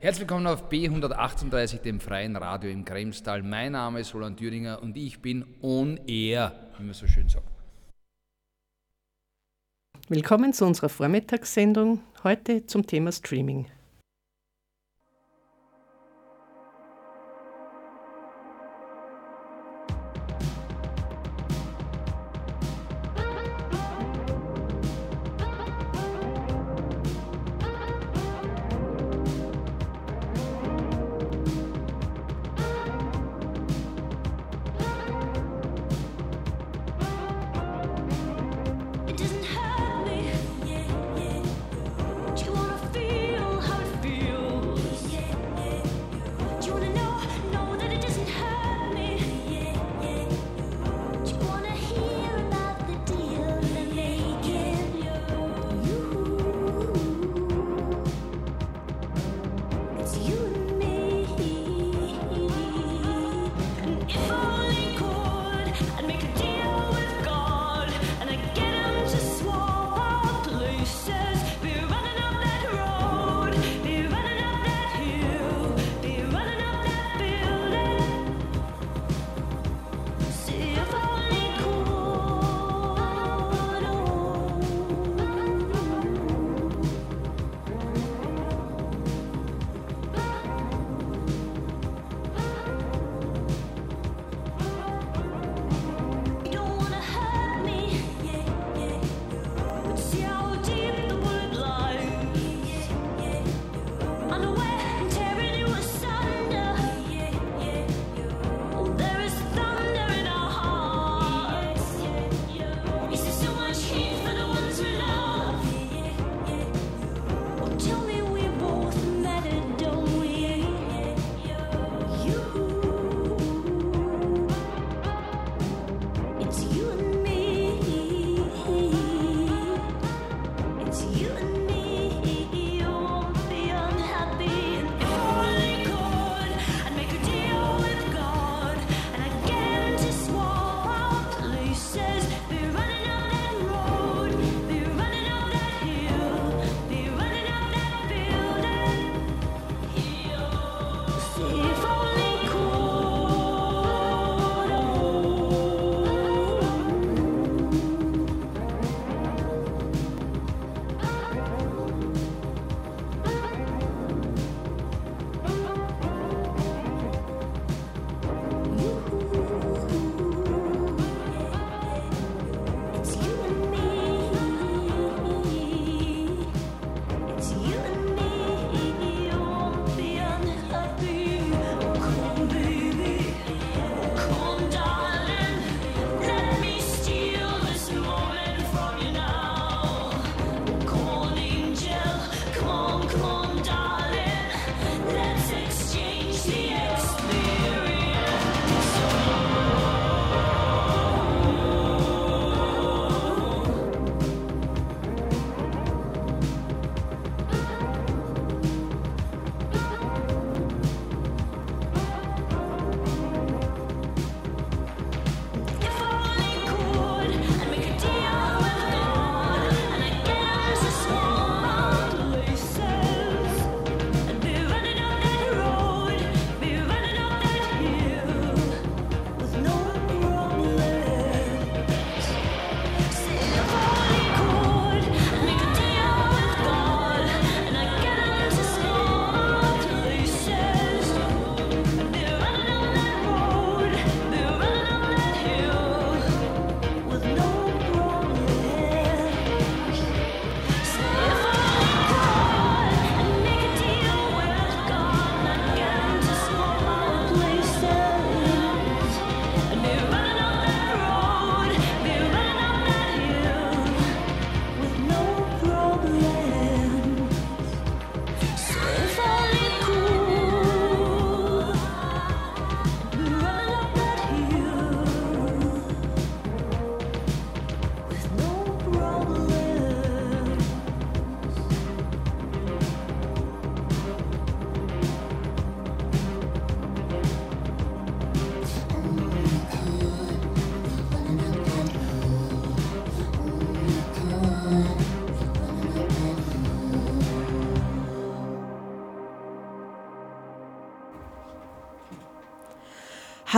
Herzlich willkommen auf B138, dem freien Radio im Kremstal. Mein Name ist Roland Thüringer und ich bin on air, wie man so schön sagt. Willkommen zu unserer Vormittagssendung, heute zum Thema Streaming.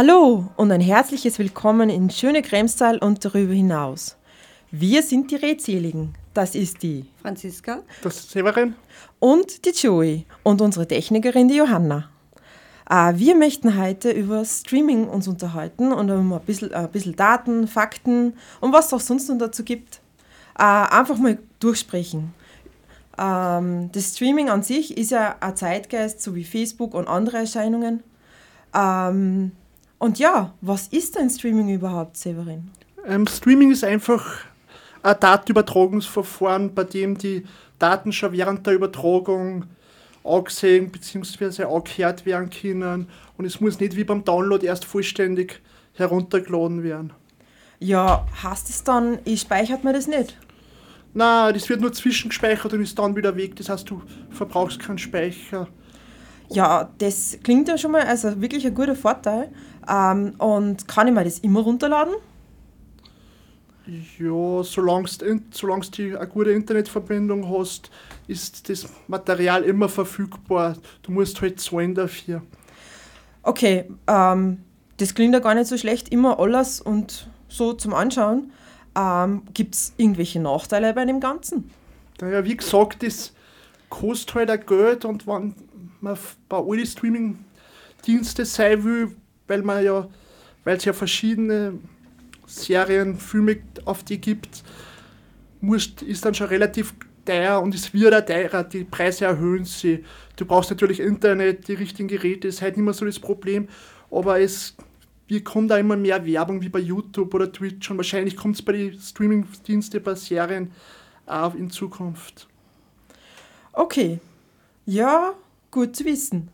Hallo und ein herzliches Willkommen in schöne Kremstal und darüber hinaus. Wir sind die Redseligen. Das ist die Franziska, Das ist Severin. und die Joey und unsere Technikerin, die Johanna. Äh, wir möchten heute über Streaming uns unterhalten und um ein bisschen, ein bisschen Daten, Fakten und was es auch sonst noch dazu gibt, äh, einfach mal durchsprechen. Ähm, das Streaming an sich ist ja ein Zeitgeist, so wie Facebook und andere Erscheinungen. Ähm, und ja, was ist denn Streaming überhaupt, Severin? Ähm, Streaming ist einfach ein Datenübertragungsverfahren, bei dem die Daten schon während der Übertragung angesehen bzw. angehört werden können und es muss nicht wie beim Download erst vollständig heruntergeladen werden. Ja, heißt es dann, ich speichert mir das nicht? Na, das wird nur zwischengespeichert und ist dann wieder weg. Das heißt, du verbrauchst keinen Speicher. Ja, das klingt ja schon mal also wirklich ein guter Vorteil. Ähm, und kann ich mir das immer runterladen? Ja, solange du eine gute Internetverbindung hast, ist das Material immer verfügbar. Du musst halt zahlen dafür. Okay, ähm, das klingt ja gar nicht so schlecht, immer alles und so zum Anschauen. Ähm, Gibt es irgendwelche Nachteile bei dem Ganzen? Naja, wie gesagt, das kostet halt auch Geld und wenn man bei all die Streaming-Dienste sein will, weil man ja, weil es ja verschiedene Serien, Filme auf die gibt, muss, ist dann schon relativ teuer und es wird auch teurer, die Preise erhöhen sich. Du brauchst natürlich Internet, die richtigen Geräte, ist halt nicht mehr so das Problem, aber es wie kommt da immer mehr Werbung wie bei YouTube oder Twitch und wahrscheinlich kommt es bei den Streaming-Diensten, bei Serien auch in Zukunft. Okay, ja, gut zu wissen.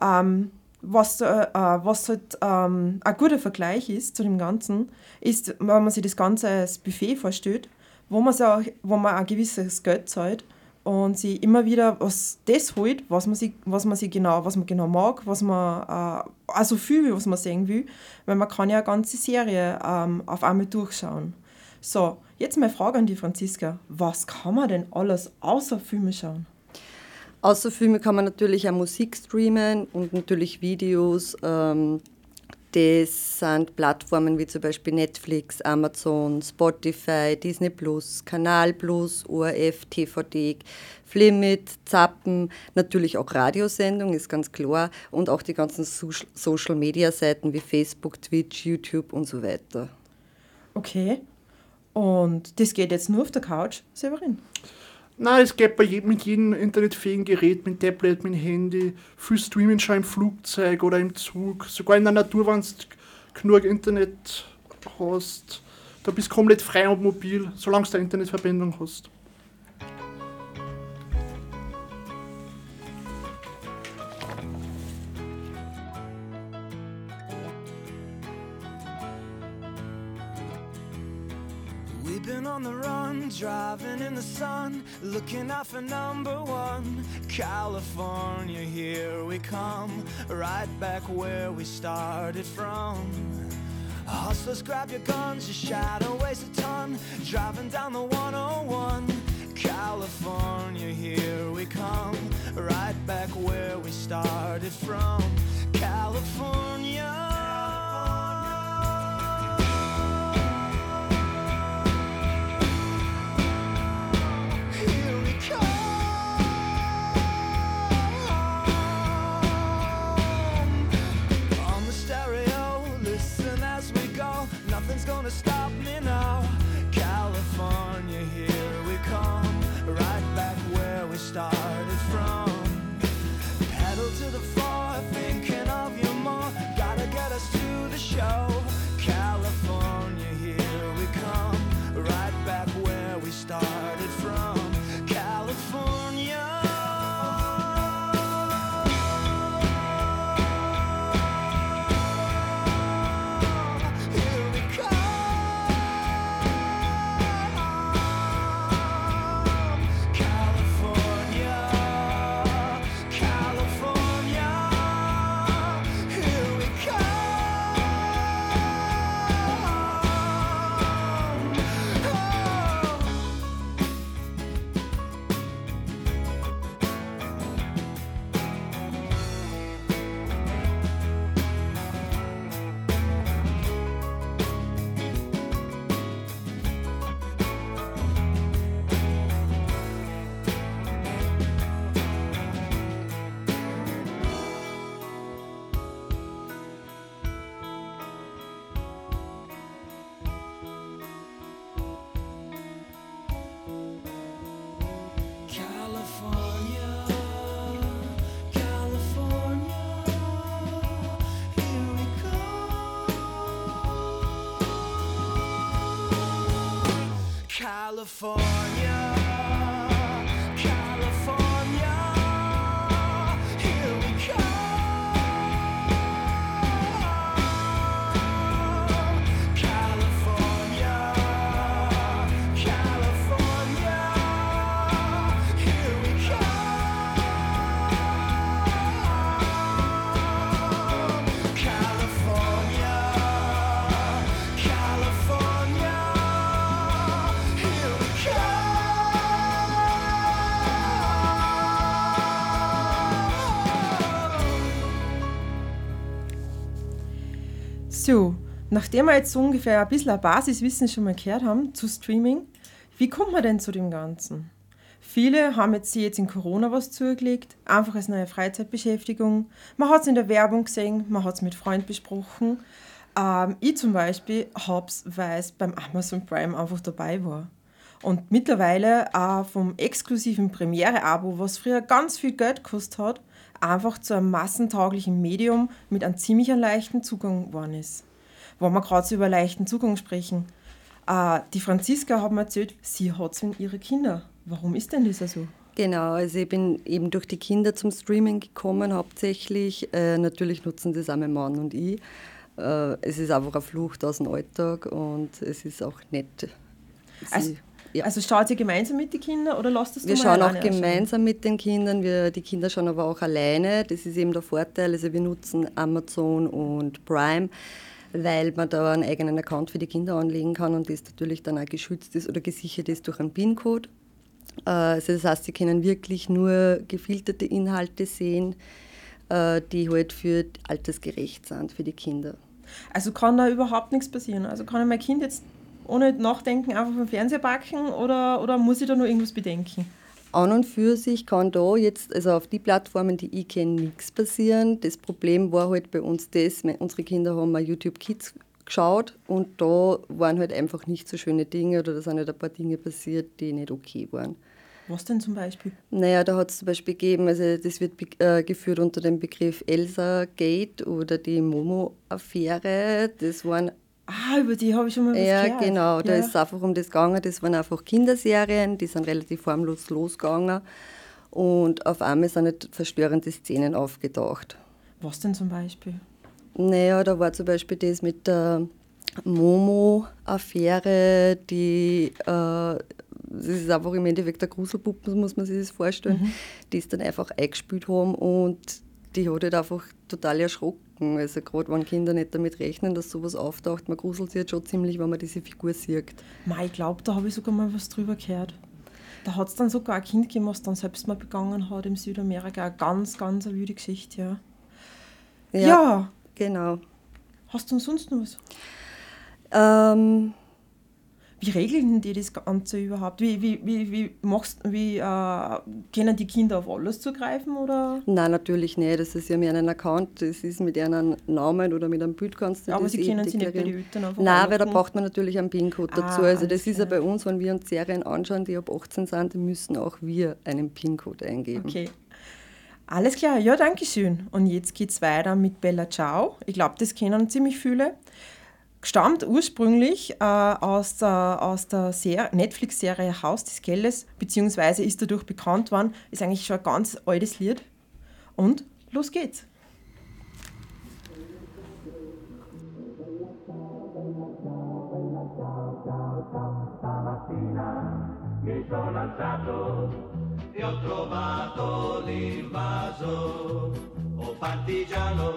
Ähm, was, äh, äh, was halt ähm, ein guter Vergleich ist zu dem Ganzen, ist, wenn man sich das Ganze als Buffet vorstellt, wo man, so, auch- wo man ein gewisses Geld zahlt und sich immer wieder was das holt, was man, sich, was man, sich genau, was man genau mag, was man äh, also viel, was man sehen will, weil man kann ja eine ganze Serie ähm, auf einmal durchschauen. So, jetzt meine Frage an die Franziska. Was kann man denn alles außer Filme schauen? Außer Filme kann man natürlich auch Musik streamen und natürlich Videos. Ähm, das sind Plattformen wie zum Beispiel Netflix, Amazon, Spotify, Disney Plus, Kanal Plus, ORF, TVD, Flimit, Zappen, natürlich auch Radiosendungen, ist ganz klar, und auch die ganzen Soci- Social Media Seiten wie Facebook, Twitch, YouTube und so weiter. Okay. Und das geht jetzt nur auf der Couch, Severin? Nein, es geht bei jedem, mit jedem internetfähigen Gerät, mit Tablet, mit Handy, viel Streamen schon im Flugzeug oder im Zug, sogar in der Natur, wenn du genug Internet hast. Da bist du komplett frei und mobil, solange du eine Internetverbindung hast. We've been on the run, driving in the sun, looking out for number one. California, here we come, right back where we started from. Hustlers, grab your guns, your shadow weighs a ton, driving down the 101. California, here we come, right back where we started from. California. Gonna stop for So, nachdem wir jetzt so ungefähr ein bisschen ein Basiswissen schon mal gehört haben zu Streaming, wie kommt man denn zu dem Ganzen? Viele haben jetzt jetzt in Corona was zugelegt, einfach als neue Freizeitbeschäftigung. Man hat es in der Werbung gesehen, man hat es mit Freunden besprochen. Ähm, ich zum Beispiel habe es, weil es beim Amazon Prime einfach dabei war. Und mittlerweile auch vom exklusiven Premiere-Abo, was früher ganz viel Geld gekostet hat, einfach zu einem massentauglichen Medium mit einem ziemlich leichten Zugang geworden ist. Wenn wir gerade so über leichten Zugang sprechen. Äh, die Franziska hat mir erzählt, sie hat es in ihre Kinder. Warum ist denn das so? Genau, also ich bin eben durch die Kinder zum Streaming gekommen hauptsächlich. Äh, natürlich nutzen das auch mein Mann und ich. Äh, es ist einfach eine Flucht aus dem Alltag und es ist auch nett. Sie, Also. Also schaut ihr gemeinsam mit den Kindern oder lasst es wir schauen auch gemeinsam mit den Kindern. Wir, die Kinder schauen aber auch alleine. Das ist eben der Vorteil. Also wir nutzen Amazon und Prime, weil man da einen eigenen Account für die Kinder anlegen kann und das natürlich dann auch geschützt ist oder gesichert ist durch einen PIN-Code. Äh, Also das heißt, sie können wirklich nur gefilterte Inhalte sehen, äh, die halt für altersgerecht sind für die Kinder. Also kann da überhaupt nichts passieren. Also kann mein Kind jetzt ohne Nachdenken einfach vom Fernseher packen oder, oder muss ich da nur irgendwas bedenken? An und für sich kann da jetzt, also auf die Plattformen, die ich kenne, nichts passieren. Das Problem war halt bei uns das, unsere Kinder haben mal YouTube Kids geschaut und da waren halt einfach nicht so schöne Dinge oder da sind halt ein paar Dinge passiert, die nicht okay waren. Was denn zum Beispiel? Naja, da hat es zum Beispiel gegeben, also das wird äh, geführt unter dem Begriff Elsa Gate oder die Momo-Affäre. Das waren Ah, über die habe ich schon mal was ja, gehört. genau. Da Ja. ist es einfach um das gegangen. Das waren einfach Kinderserien, die sind relativ harmlos losgegangen. Und auf einmal sind halt verstörende Szenen aufgetaucht. Was denn zum Beispiel? Naja, da war zum Beispiel das mit der Momo-Affäre, die. Äh, das ist einfach im Endeffekt eine Gruselpuppe, muss man sich das vorstellen, die es dann einfach eingespielt haben und die hat halt einfach total erschrocken. Also gerade wenn Kinder nicht damit rechnen, dass sowas auftaucht, man gruselt sich jetzt schon ziemlich, wenn man diese Figur sieht. Mei, ich glaube, da habe ich sogar mal was drüber gehört. Da hat es dann sogar ein Kind gegeben, was dann selbst mal begangen hat in Südamerika. Eine ganz, ganz eine wüde Geschichte, ja. Ja. Genau. Hast du sonst noch was? Ähm, Wie regeln die das Ganze überhaupt? Wie, wie, wie, wie, machst, wie äh, können die Kinder auf alles zugreifen? Oder? nein, natürlich nicht. Das ist ja mehr ein Account. Das ist mit einem Namen oder mit einem Bild kannst du aber das sie können sie nicht bei den Eltern einfach Nein, weil da anrufen. braucht man natürlich einen PIN-Code dazu. Ah, also das ist ja bei uns, wenn wir uns Serien anschauen, die ab 18 sind, müssen auch wir einen PIN-Code eingeben. Okay. Alles klar, ja, danke schön. Und jetzt geht es weiter mit Bella Ciao. Ich glaube, das kennen ziemlich viele. Stammt ursprünglich äh, aus der, aus der Ser- Netflix-Serie Haus des Geldes, beziehungsweise ist dadurch bekannt worden, ist eigentlich schon ein ganz altes Lied. Und los geht's. Mi sono alzato e ho trovato l'invaso. Oh partigiano,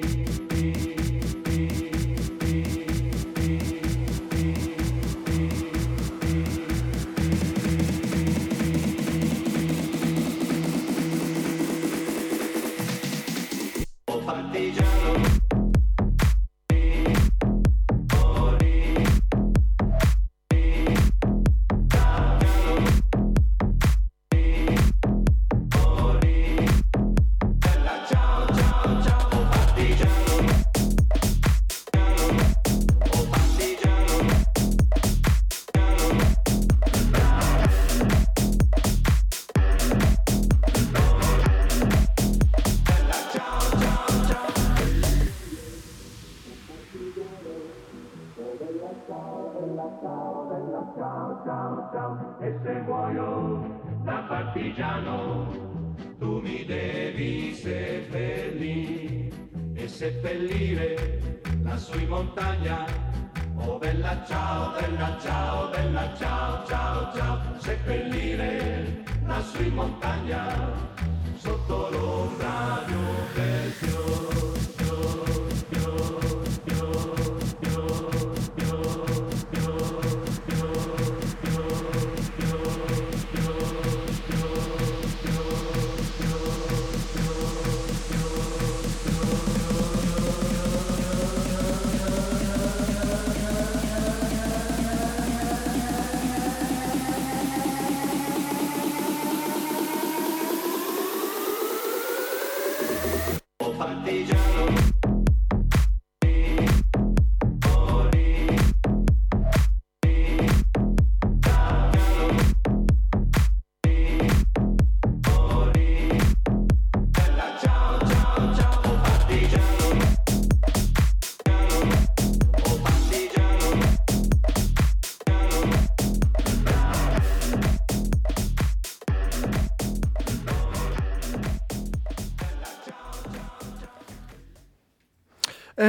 partigiano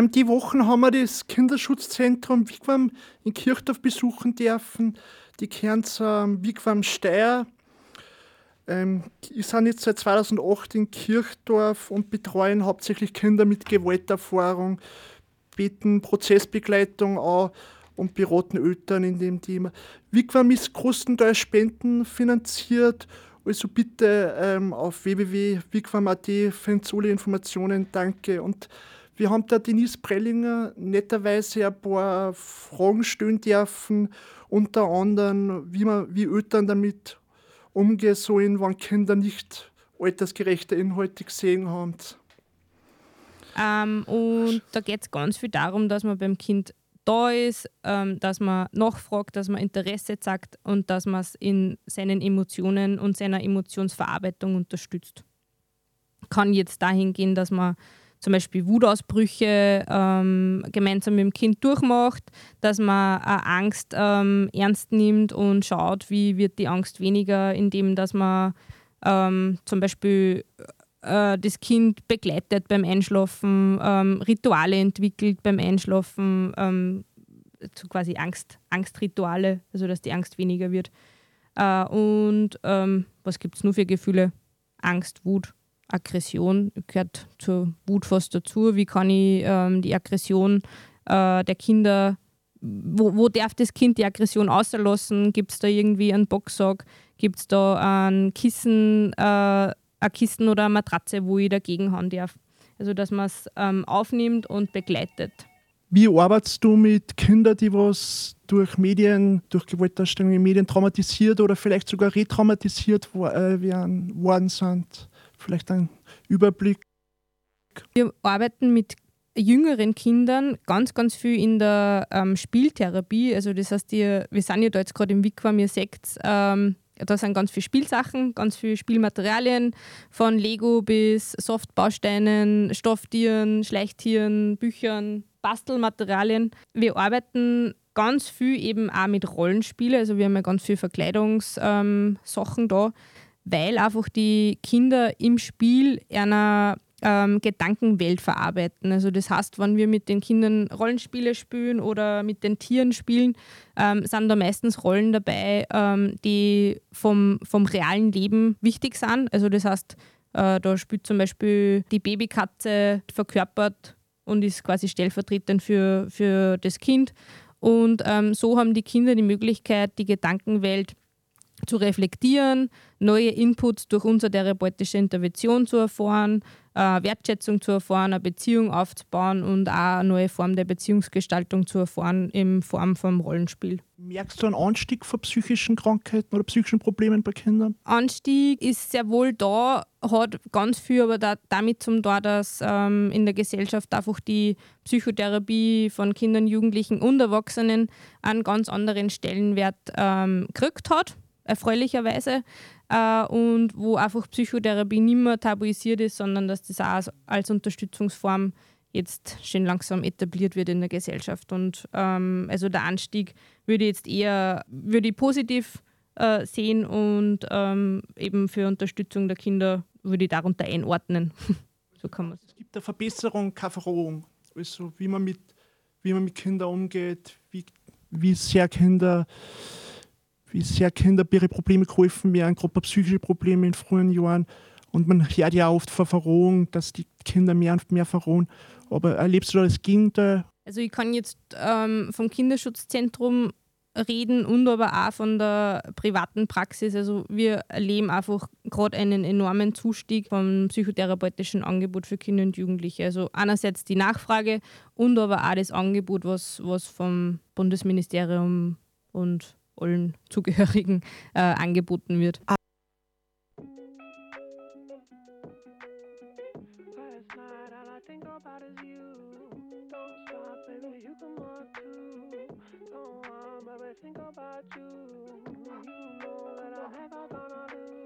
Ähm, die Wochen haben wir das Kinderschutzzentrum Wigwam in Kirchdorf besuchen dürfen. Die kehren zur Wigwam Steyr. Ähm, ich bin jetzt seit 2008 in Kirchdorf und betreuen hauptsächlich Kinder mit Gewalterfahrung, bieten Prozessbegleitung an und beraten Eltern in dem Thema. Wigwam ist größtenteils spendenfinanziert, also bitte ähm, auf www.wigwam.at findet alle Informationen. Danke. Und wir haben da Denise Prellinger netterweise ein paar Fragen stellen dürfen, unter anderem, wie, man, wie Eltern damit umgehen sollen, wenn Kinder nicht altersgerechte Inhalte gesehen haben. Ähm, und da geht es ganz viel darum, dass man beim Kind da ist, ähm, dass man nachfragt, dass man Interesse zeigt und dass man es in seinen Emotionen und seiner Emotionsverarbeitung unterstützt. Kann jetzt dahin gehen, dass man zum Beispiel Wutausbrüche ähm, gemeinsam mit dem Kind durchmacht, dass man auch Angst ähm, ernst nimmt und schaut, wie wird die Angst weniger, indem dass man ähm, zum Beispiel äh, das Kind begleitet beim Einschlafen, ähm, Rituale entwickelt beim Einschlafen, ähm, so quasi Angst, Angstrituale, also dass die Angst weniger wird. Äh, und ähm, was gibt es nur für Gefühle? Angst, Wut, Aggression gehört zur Wut fast dazu. Wie kann ich ähm, die Aggression äh, der Kinder, wo, wo darf das Kind die Aggression auslassen? Gibt es da irgendwie einen Boxsack? Gibt es da ein Kissen, äh, ein Kissen oder eine Matratze, wo ich dagegen hauen darf? Also, dass man es ähm, aufnimmt und begleitet. Wie arbeitest du mit Kindern, die was durch Medien, durch Gewaltdarstellungen in Medien traumatisiert oder vielleicht sogar retraumatisiert äh, worden sind? Vielleicht ein Überblick? Wir arbeiten mit jüngeren Kindern ganz, ganz viel in der ähm, Spieltherapie. Also das heißt, die, wir sind ja da jetzt gerade im Wikwa, ihr seht, ähm, da sind ganz viele Spielsachen, ganz viele Spielmaterialien, von Lego bis Softbausteinen, Stofftieren, Schleichtieren, Büchern, Bastelmaterialien. Wir arbeiten ganz viel eben auch mit Rollenspielen, also wir haben ja ganz viele Verkleidungssachen ähm, da weil einfach die Kinder im Spiel einer ähm, Gedankenwelt verarbeiten. Also das heißt, wenn wir mit den Kindern Rollenspiele spielen oder mit den Tieren spielen, ähm, sind da meistens Rollen dabei, ähm, die vom, vom realen Leben wichtig sind. Also das heißt, äh, da spielt zum Beispiel die Babykatze verkörpert und ist quasi stellvertretend für, für das Kind. Und ähm, so haben die Kinder die Möglichkeit, die Gedankenwelt zu reflektieren, neue Inputs durch unsere therapeutische Intervention zu erfahren, äh, Wertschätzung zu erfahren, eine Beziehung aufzubauen und auch eine neue Form der Beziehungsgestaltung zu erfahren in Form vom Rollenspiel. Merkst du einen Anstieg von psychischen Krankheiten oder psychischen Problemen bei Kindern? Anstieg ist sehr wohl da, hat ganz viel aber da, damit zum tun, dass ähm, in der Gesellschaft einfach die Psychotherapie von Kindern, Jugendlichen und Erwachsenen einen ganz anderen Stellenwert ähm, gekriegt hat erfreulicherweise. Äh, und wo einfach Psychotherapie nicht mehr tabuisiert ist, sondern dass das auch als Unterstützungsform jetzt schon langsam etabliert wird in der Gesellschaft. Und ähm, also der Anstieg würde jetzt eher würde ich positiv äh, sehen und ähm, eben für Unterstützung der Kinder würde ich darunter einordnen. so kann man es. gibt eine Verbesserung, keine Verrohung. Also wie man mit, wie man mit Kindern umgeht, wie, wie sehr Kinder sehr Kinder bei ihren Probleme geholfen werden, gerade bei psychischen Problemen in frühen Jahren. Und man hört ja oft von Verrohung, dass die Kinder mehr und mehr verrohen. Aber erlebst du da das Gegenteil? Also ich kann jetzt ähm, vom Kinderschutzzentrum reden und aber auch von der privaten Praxis. Also wir erleben einfach gerade einen enormen Zustieg vom psychotherapeutischen Angebot für Kinder und Jugendliche. Also einerseits die Nachfrage und aber auch das Angebot, was, was vom Bundesministerium und allen Zugehörigen äh, angeboten wird. think about you. You can walk too. Don't want, baby,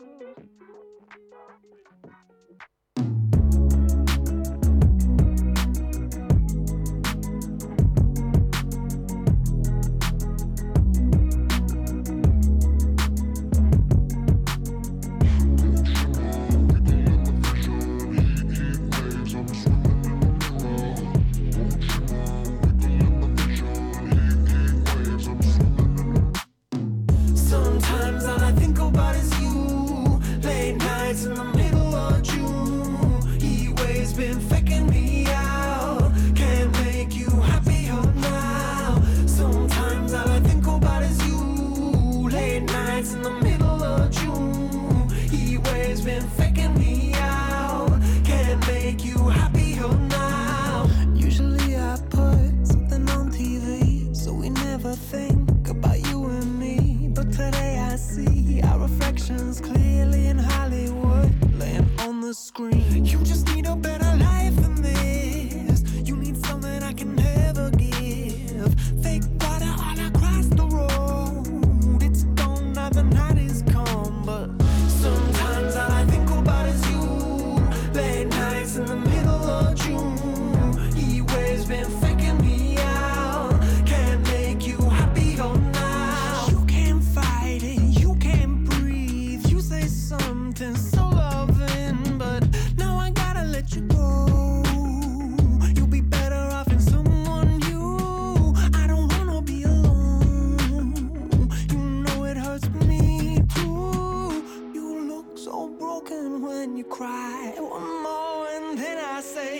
say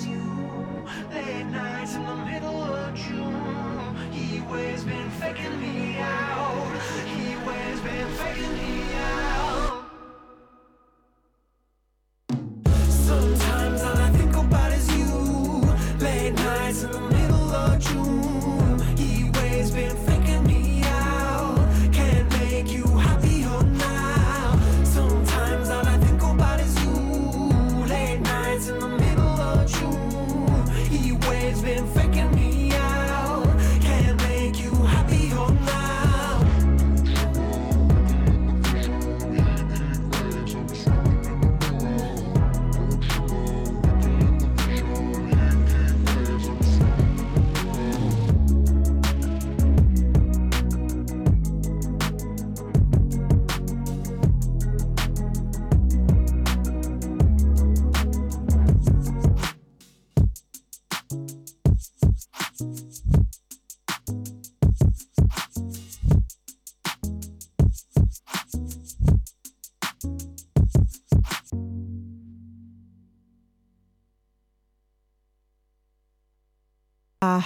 is you. Late nights in the middle of June. He waves been faking me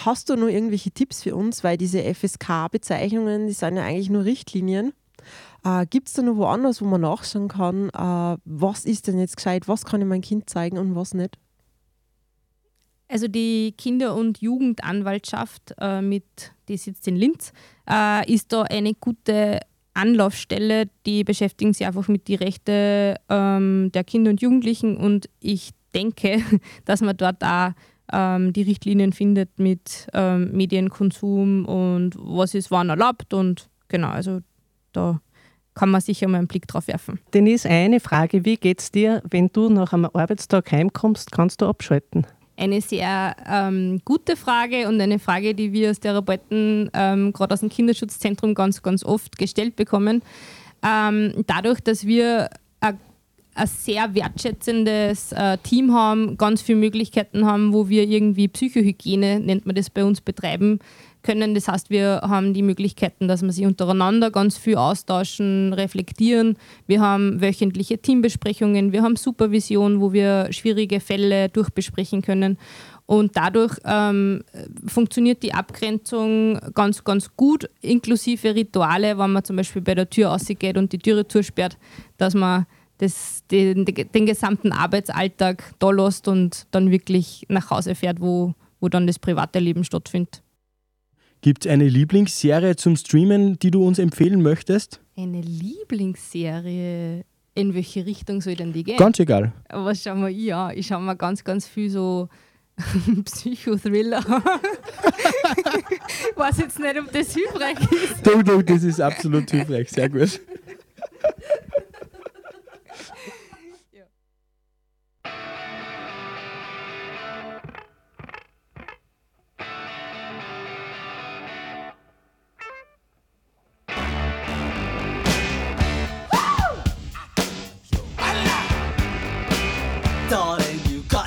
Hast du noch irgendwelche Tipps für uns? Weil diese FSK-Bezeichnungen, die sind ja eigentlich nur Richtlinien. Äh, Gibt es da noch woanders, wo man nachschauen kann, äh, was ist denn jetzt gescheit, was kann ich meinem Kind zeigen und was nicht? Also die Kinder- und Jugendanwaltschaft, äh, mit, die sitzt in Linz, äh, ist da eine gute Anlaufstelle. Die beschäftigen sich einfach mit den Rechten ähm, der Kinder und Jugendlichen und ich denke, dass man dort auch ähm, die Richtlinien findet mit ähm, Medienkonsum und was ist wann erlaubt und genau, also da kann man sicher mal einen Blick drauf werfen. Denise, eine Frage, wie geht's dir, wenn du nach einem Arbeitstag heimkommst, kannst du abschalten? Eine sehr ähm, gute Frage und eine Frage, die wir als Therapeuten ähm, gerade aus dem Kinderschutzzentrum ganz, ganz oft gestellt bekommen. Ähm, dadurch, dass wir ein sehr wertschätzendes äh, Team haben, ganz viele Möglichkeiten haben, wo wir irgendwie Psychohygiene, nennt man das bei uns, betreiben können. Das heißt, wir haben die Möglichkeiten, dass wir sich untereinander ganz viel austauschen, reflektieren. Wir haben wöchentliche Teambesprechungen, wir haben Supervision, wo wir schwierige Fälle durchbesprechen können. Und dadurch ähm, funktioniert die Abgrenzung ganz, ganz gut, inklusive Rituale, wenn man zum Beispiel bei der Tür rausgeht und die Türe zusperrt, dass man das, den, den gesamten Arbeitsalltag da lässt und dann wirklich nach Hause fährt, wo, wo dann das private Leben stattfindet. Gibt es eine Lieblingsserie zum Streamen, die du uns empfehlen möchtest? Eine Lieblingsserie? In welche Richtung soll denn die gehen? Ganz egal. Was schauen wir ich an? Ich schaue mir ganz, ganz viel so Psychothriller. ich weiß jetzt nicht, ob das hilfreich ist. Doch, doch, das ist absolut hilfreich. Sehr gut.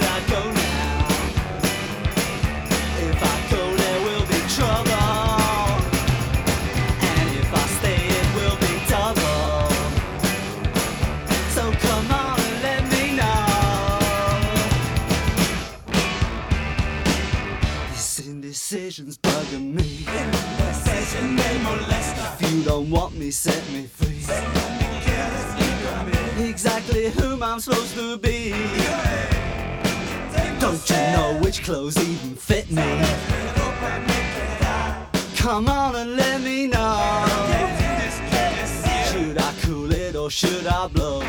I indecision's bugging me. If you don't want me, set me free. Exactly whom I'm supposed to be. Don't you know which clothes even fit me? Come on and let me know. Should I cool it or should I blow?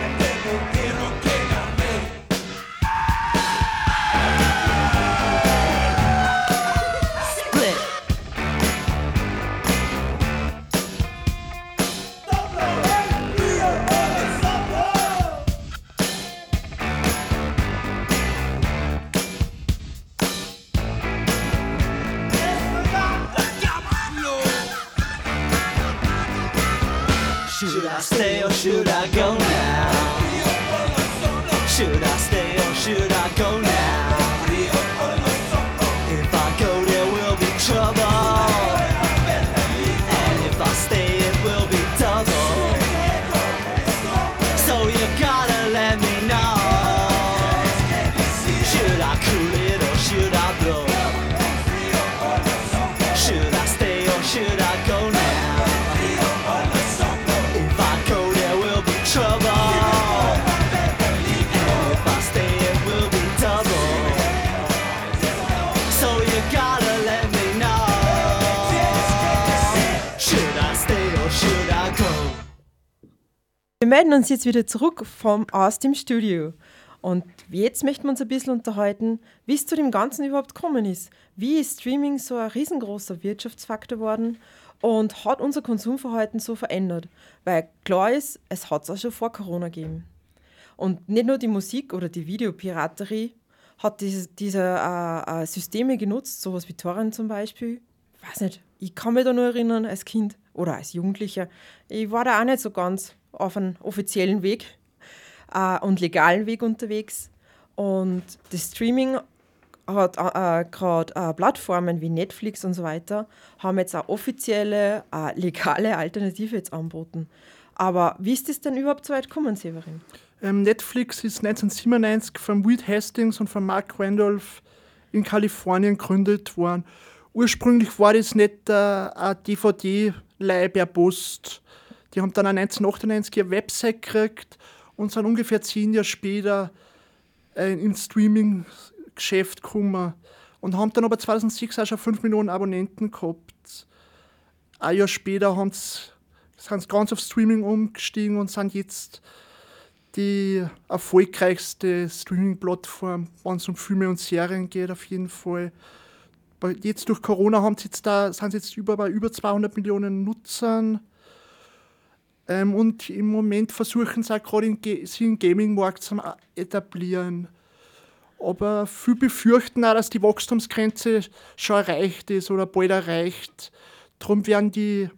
don't Wir melden uns jetzt wieder zurück vom, aus dem Studio. Und jetzt möchten wir uns ein bisschen unterhalten, wie es zu dem Ganzen überhaupt gekommen ist. Wie ist Streaming so ein riesengroßer Wirtschaftsfaktor geworden und hat unser Konsumverhalten so verändert? Weil klar ist, es hat es auch schon vor Corona gegeben. Und nicht nur die Musik oder die Videopiraterie hat diese, diese äh, äh, Systeme genutzt, sowas wie Torrent zum Beispiel. Ich weiß nicht, ich kann mich da nur erinnern als Kind oder als Jugendlicher. Ich war da auch nicht so ganz auf einem offiziellen Weg äh, und legalen Weg unterwegs. Und das Streaming hat äh, gerade äh, Plattformen wie Netflix und so weiter, haben jetzt auch offizielle, äh, legale Alternative jetzt angeboten. Aber wie ist das denn überhaupt so weit gekommen, Severin? Ähm, Netflix ist 1997 von Reed Hastings und von Mark Randolph in Kalifornien gegründet worden. Ursprünglich war das nicht äh, eine DVD-Leih per Post. Die haben dann 1998 eine Website gekriegt und sind ungefähr zehn Jahre später äh, ins Streaming-Geschäft gekommen und haben dann aber 2006 auch schon 5 Millionen Abonnenten gehabt. Ein Jahr später haben sie, sind sie ganz auf Streaming umgestiegen und sind jetzt die erfolgreichste Streaming-Plattform, wenn es um Filme und Serien geht, auf jeden Fall. Jetzt durch Corona haben sie jetzt da, sind sie jetzt über, bei über 200 Millionen Nutzern. Ähm, und im Moment versuchen sie auch gerade in, im Gaming-Markt zu etablieren. Aber viele befürchten auch, dass die Wachstumsgrenze schon erreicht ist oder bald erreicht. Darum werden die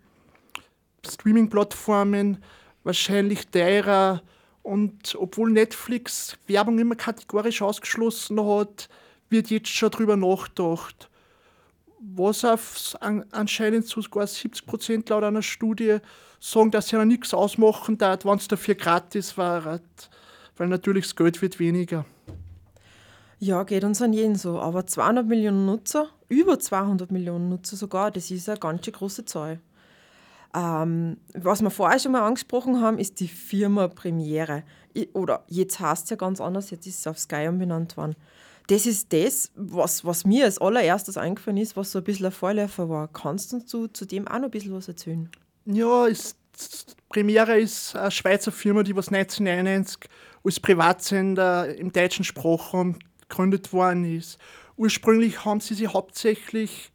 Streaming-Plattformen wahrscheinlich teurer und obwohl Netflix Werbung immer kategorisch ausgeschlossen hat, wird jetzt schon darüber nachgedacht. Was auf anscheinend sogar 70 Prozent laut einer Studie sagen, dass sie ja nichts ausmachen darf, wenn es dafür gratis war. Weil natürlich das Geld wird weniger. Ja, geht uns an jeden so. Aber 200 Millionen Nutzer, über 200 Millionen Nutzer sogar, das ist eine ganz große Zahl. Ähm, was wir vorher schon mal angesprochen haben, ist die Firma Premiere. Oder jetzt heißt es ja ganz anders, jetzt ist es auf Sky umbenannt worden. Das ist das, was, was mir als allererstes eingefallen ist, was so ein bisschen ein Vorläufer war. Kannst du zu dem auch noch ein bisschen was erzählen? Ja, ist, Premiere ist eine Schweizer Firma, die was 1991 als Privatsender im deutschen Sprachraum gegründet worden ist. Ursprünglich haben sie sich hauptsächlich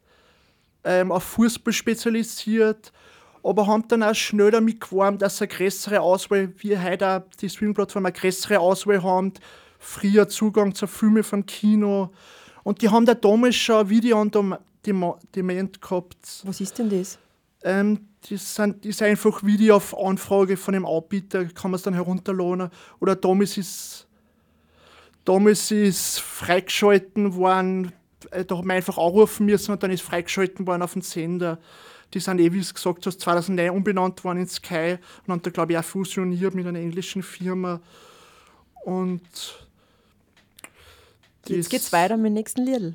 ähm, auf Fußball spezialisiert aber haben dann auch schnell damit gewarnt, dass sie eine größere Auswahl, wie heute auch die Streaming-Plattform eine größere Auswahl haben, früher Zugang zu Filmen vom Kino. Und die haben da damals schon ein Video on Demand gehabt. Was ist denn das? Ähm, das, sind, das ist einfach Video auf Anfrage von dem Anbieter, kann man es dann herunterladen. Oder damals ist, damals ist freigeschalten worden, äh, da hat man einfach anrufen müssen und dann ist freigeschalten worden auf dem Sender. Die sind eh, wie es gesagt hast, 2009 umbenannt worden in Sky und haben da, glaube ich, auch fusioniert mit einer englischen Firma. Und Jetzt geht's weiter mit dem nächsten Lied.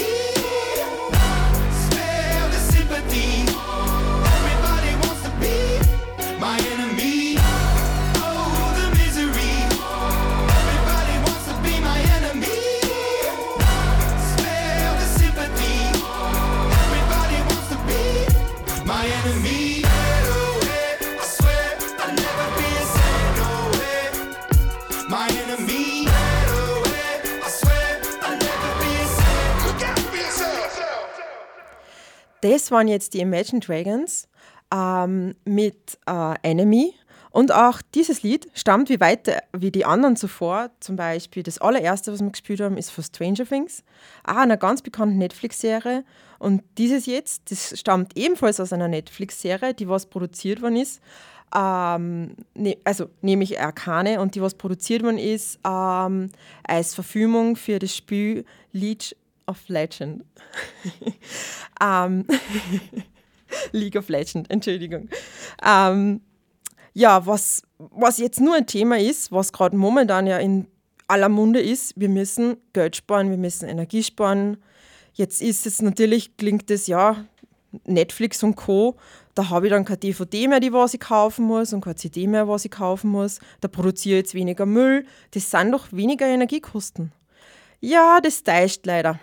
Das waren jetzt die Imagine Dragons ähm, mit äh, Enemy. Und auch dieses Lied stammt wie weiter wie die anderen zuvor. Zum Beispiel das allererste, was wir gespielt haben, ist von Stranger Things, auch einer ganz bekannten Netflix-Serie. Und dieses jetzt, das stammt ebenfalls aus einer Netflix-Serie, die was produziert worden ist. Ähm, ne, also nämlich Arcane und die was produziert worden ist ähm, als Verfilmung für das Spiel League of Legend. ähm, League of Legend, Entschuldigung. Ähm, ja, was, was jetzt nur ein Thema ist, was gerade momentan ja in aller Munde ist, wir müssen Geld sparen, wir müssen Energie sparen. Jetzt ist es natürlich, klingt es ja, Netflix und Co. Da habe ich dann kein DVD mehr, die was ich kaufen muss und keine CD mehr, was ich kaufen muss. Da produziere ich jetzt weniger Müll. Das sind doch weniger Energiekosten. Ja, das täuscht leider.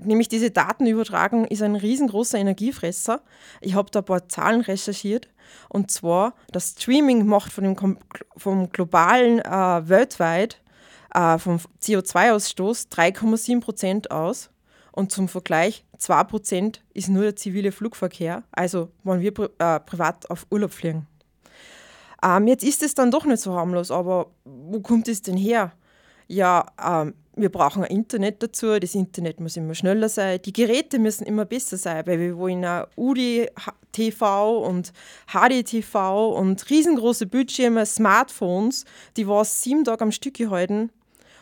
Nämlich diese Datenübertragung ist ein riesengroßer Energiefresser. Ich habe da ein paar Zahlen recherchiert. Und zwar, das Streaming macht von dem, vom globalen äh, weltweit äh, vom CO2-Ausstoß 3,7 Prozent aus. Und zum Vergleich, 2 Prozent ist nur der zivile Flugverkehr, also wenn wir äh, privat auf Urlaub fliegen. Ähm, jetzt ist es dann doch nicht so harmlos, aber wo kommt es denn her? Ja, ähm, wir brauchen ein Internet dazu, das Internet muss immer schneller sein, die Geräte müssen immer besser sein, weil wir wollen auch UDI-TV und HDTV und riesengroße Bildschirme, Smartphones, die was sieben Tage am Stück halten.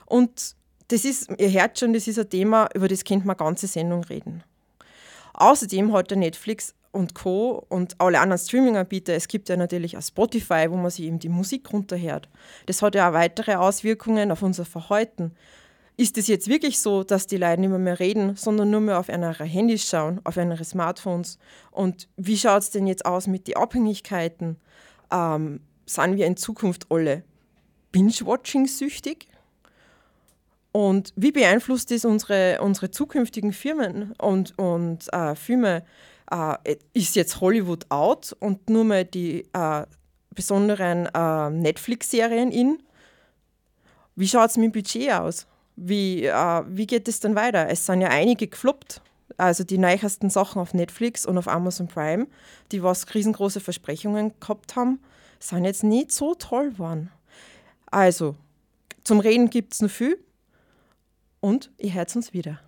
Und das ist, ihr hört schon, das ist ein Thema, über das könnte man ganze Sendung reden. Außerdem hat der Netflix und Co. und alle anderen Streaming-Anbieter, es gibt ja natürlich auch Spotify, wo man sich eben die Musik runterhört. Das hat ja auch weitere Auswirkungen auf unser Verhalten ist es jetzt wirklich so, dass die Leute nicht mehr, mehr reden, sondern nur mehr auf ihre Handys schauen, auf ihre Smartphones? Und wie schaut es denn jetzt aus mit den Abhängigkeiten? Ähm, sind wir in Zukunft alle Binge-Watching süchtig? Und wie beeinflusst das unsere, unsere zukünftigen Firmen und, und äh, Filme? Äh, ist jetzt Hollywood out und nur mal die äh, besonderen äh, Netflix-Serien in? Wie schaut es mit dem Budget aus? Wie, äh, wie geht es denn weiter? Es sind ja einige gefloppt. Also die neuesten Sachen auf Netflix und auf Amazon Prime, die was riesengroße Versprechungen gehabt haben, sind jetzt nicht so toll geworden. Also, zum Reden gibt es noch viel und ihr hört uns wieder.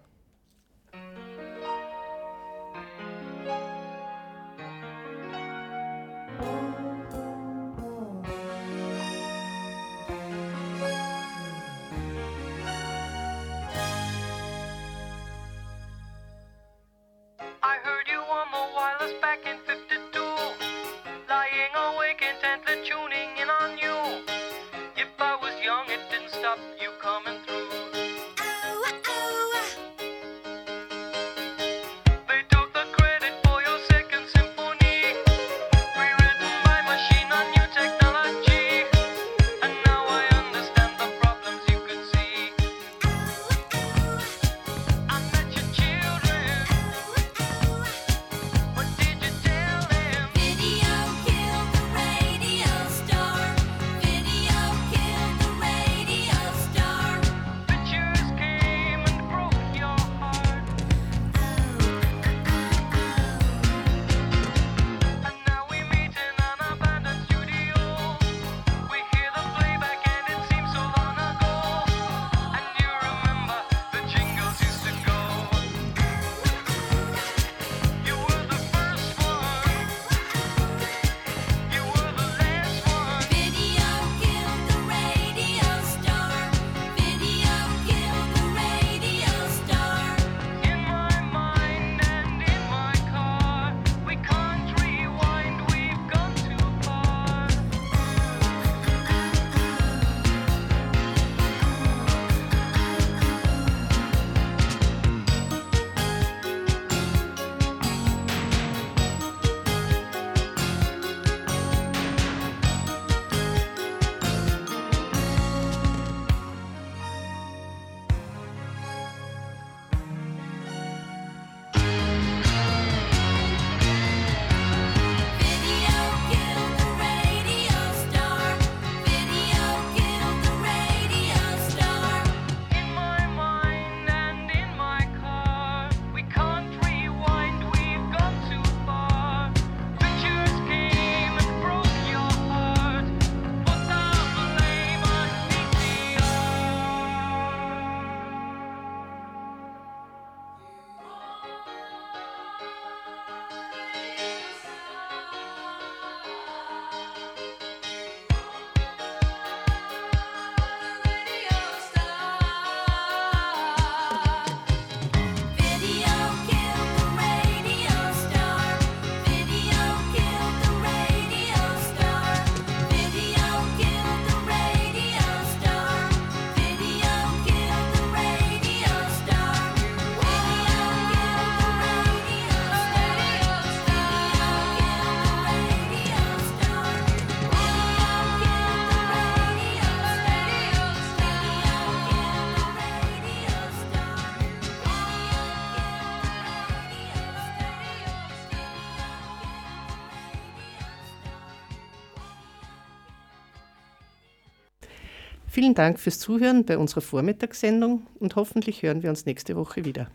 Vielen Dank fürs Zuhören bei unserer Vormittagssendung und hoffentlich hören wir uns nächste Woche wieder.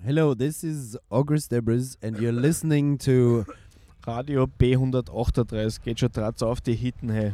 Hello, this is August Debris and you're listening to Radio B138. Geht schon drauf auf die Hitten, hey.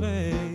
play.